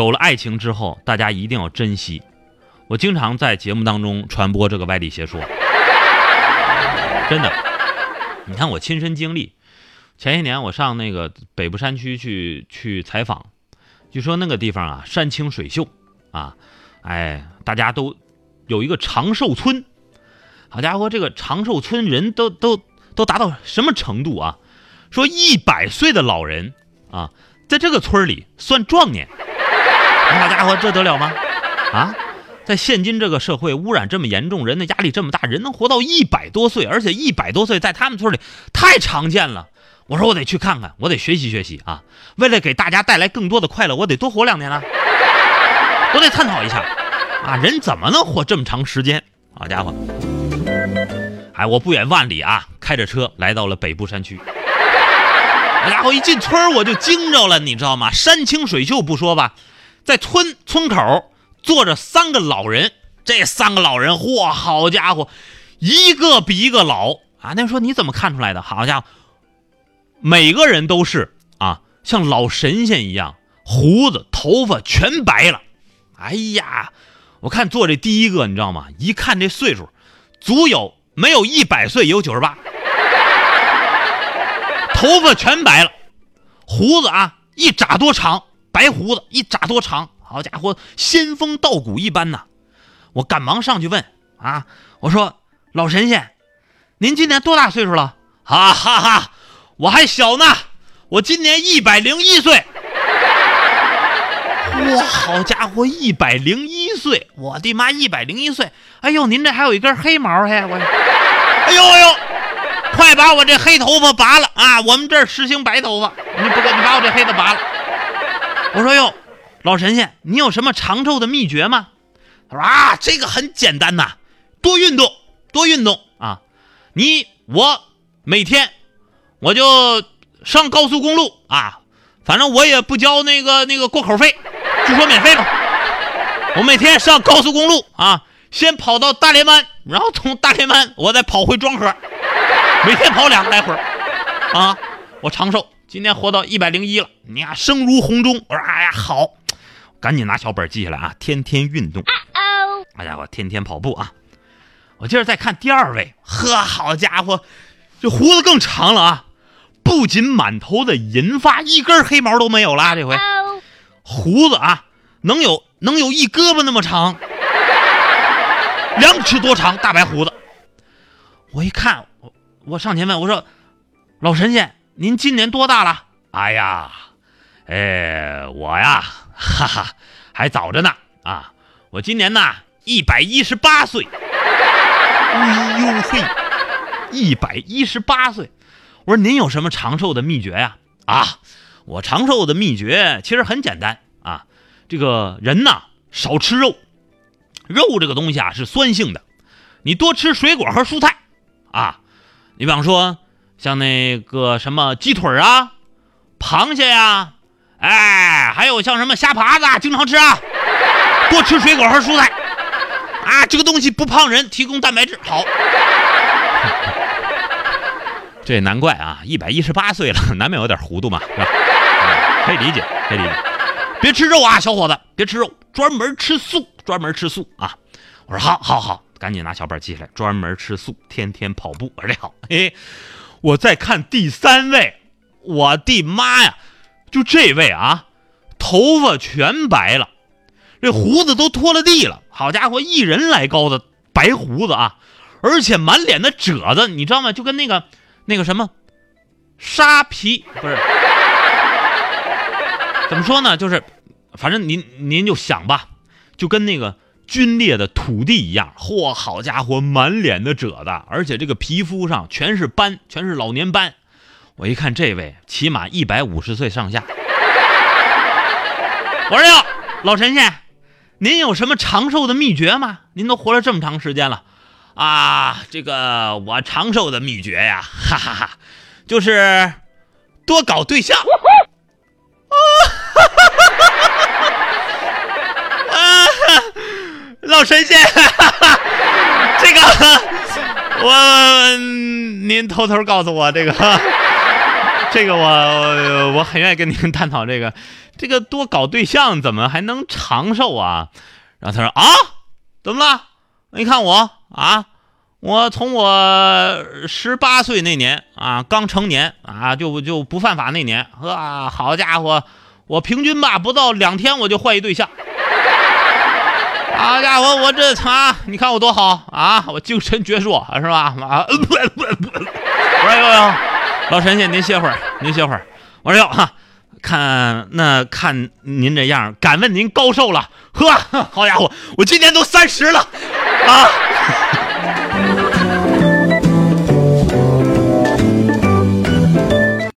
有了爱情之后，大家一定要珍惜。我经常在节目当中传播这个歪理邪说，真的。你看我亲身经历，前些年我上那个北部山区去去采访，据说那个地方啊山清水秀啊，哎，大家都有一个长寿村。好家伙，这个长寿村人都都都达到什么程度啊？说一百岁的老人啊，在这个村里算壮年。好家伙，这得了吗？啊，在现今这个社会，污染这么严重，人的压力这么大，人能活到一百多岁，而且一百多岁在他们村里太常见了。我说我得去看看，我得学习学习啊！为了给大家带来更多的快乐，我得多活两年了。我得探讨一下啊，人怎么能活这么长时间？好家伙！哎，我不远万里啊，开着车来到了北部山区。好家伙，一进村我就惊着了，你知道吗？山清水秀不说吧，在村村口坐着三个老人，这三个老人，嚯，好家伙，一个比一个老啊！那说你怎么看出来的？好家伙，每个人都是啊，像老神仙一样，胡子头发全白了。哎呀，我看坐这第一个，你知道吗？一看这岁数，足有没有一百岁，有九十八。头发全白了，胡子啊一扎多长，白胡子一扎多长，好家伙，仙风道骨一般呐！我赶忙上去问啊，我说老神仙，您今年多大岁数了？哈哈哈，我还小呢，我今年一百零一岁。哇，好家伙，一百零一岁！我的妈，一百零一岁！哎呦，您这还有一根黑毛嘿，我，哎呦哎呦！快把我这黑头发拔了啊！我们这儿实行白头发，你不，你把我这黑的拔了。我说哟，老神仙，你有什么长寿的秘诀吗？他说啊，这个很简单呐，多运动，多运动啊！你我每天我就上高速公路啊，反正我也不交那个那个过口费，就说免费嘛。我每天上高速公路啊，先跑到大连湾，然后从大连湾我再跑回庄河。每天跑两来回啊！我长寿，今天活到一百零一了。你看，声如洪钟。我说，哎呀，好，赶紧拿小本记下来啊！天天运动，哎家伙，天天跑步啊！我接着再看第二位，呵，好家伙，这胡子更长了啊！不仅满头的银发，一根黑毛都没有了，这回胡子啊，能有能有一胳膊那么长，两尺多长，大白胡子。我一看。我我上前问我说：“老神仙，您今年多大了？”哎呀，哎，我呀，哈哈，还早着呢啊！我今年呢一百一十八岁。哎呦嘿，一百一十八岁！我说您有什么长寿的秘诀呀？啊，我长寿的秘诀其实很简单啊，这个人呐少吃肉，肉这个东西啊是酸性的，你多吃水果和蔬菜啊。你比方说，像那个什么鸡腿啊、螃蟹呀，哎，还有像什么虾爬子，啊经常吃啊，多吃水果和蔬菜啊，这个东西不胖人，提供蛋白质，好。这难怪啊，一百一十八岁了，难免有点糊涂嘛，是吧？可以理解，可以理解。别吃肉啊，小伙子，别吃肉，专门吃素，专门吃素啊。我说好，好，好。赶紧拿小本记下来，专门吃素，天天跑步。我说这好，嘿，我再看第三位，我的妈呀，就这位啊，头发全白了，这胡子都拖了地了。好家伙，一人来高的白胡子啊，而且满脸的褶子，你知道吗？就跟那个那个什么沙皮不是，怎么说呢？就是，反正您您就想吧，就跟那个。皲裂的土地一样，嚯，好家伙，满脸的褶子，而且这个皮肤上全是斑，全是老年斑。我一看这位，起码一百五十岁上下。我说哟，老神仙，您有什么长寿的秘诀吗？您都活了这么长时间了，啊，这个我长寿的秘诀呀，哈哈哈，就是多搞对象。老神仙，这个我您偷偷告诉我，这个 这个我我很愿意跟您探讨这个，这个多搞对象怎么还能长寿啊？然后他说啊，怎么了？你看我啊，我从我十八岁那年啊，刚成年啊，就就不犯法那年，啊，好家伙，我平均吧不到两天我就换一对象。好家伙，我这啊，你看我多好啊，我精神矍铄是吧？啊，我说呦呦，老神仙您歇会儿，您歇会儿。我说哟哈，看那看您这样，敢问您高寿了？呵，好家伙，我今年都三十了啊。